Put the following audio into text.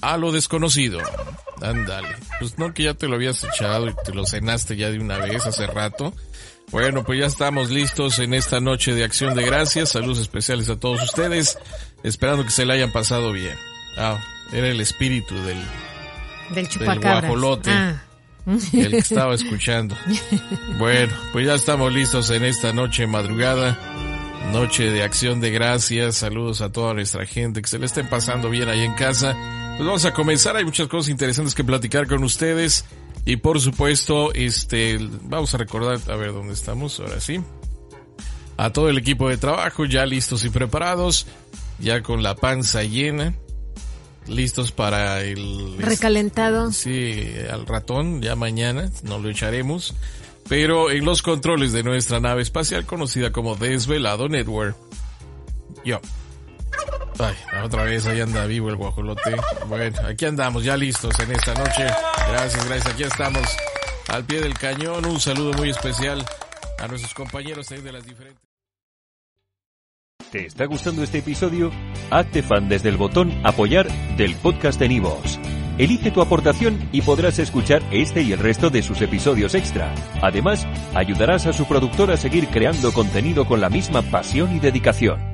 a lo desconocido. Ándale. Pues no que ya te lo habías echado y te lo cenaste ya de una vez hace rato. Bueno, pues ya estamos listos en esta noche de acción de gracias. Saludos especiales a todos ustedes. Esperando que se la hayan pasado bien. Ah, era el espíritu del, Del del guajolote. Ah. El que estaba escuchando. Bueno, pues ya estamos listos en esta noche madrugada. Noche de acción de gracias. Saludos a toda nuestra gente. Que se le estén pasando bien ahí en casa. Pues vamos a comenzar. Hay muchas cosas interesantes que platicar con ustedes. Y por supuesto, este, vamos a recordar, a ver dónde estamos, ahora sí. A todo el equipo de trabajo, ya listos y preparados. Ya con la panza llena. Listos para el... Recalentado. Sí, al ratón, ya mañana, no lo echaremos. Pero en los controles de nuestra nave espacial conocida como Desvelado Network. Yo. Ay, otra vez ahí anda vivo el guajolote. Bueno, aquí andamos ya listos en esta noche. Gracias, gracias. Aquí estamos al pie del cañón. Un saludo muy especial a nuestros compañeros ahí de las diferentes. ¿Te está gustando este episodio? Hazte fan desde el botón Apoyar del podcast de Nivos. Elige tu aportación y podrás escuchar este y el resto de sus episodios extra. Además, ayudarás a su productor a seguir creando contenido con la misma pasión y dedicación.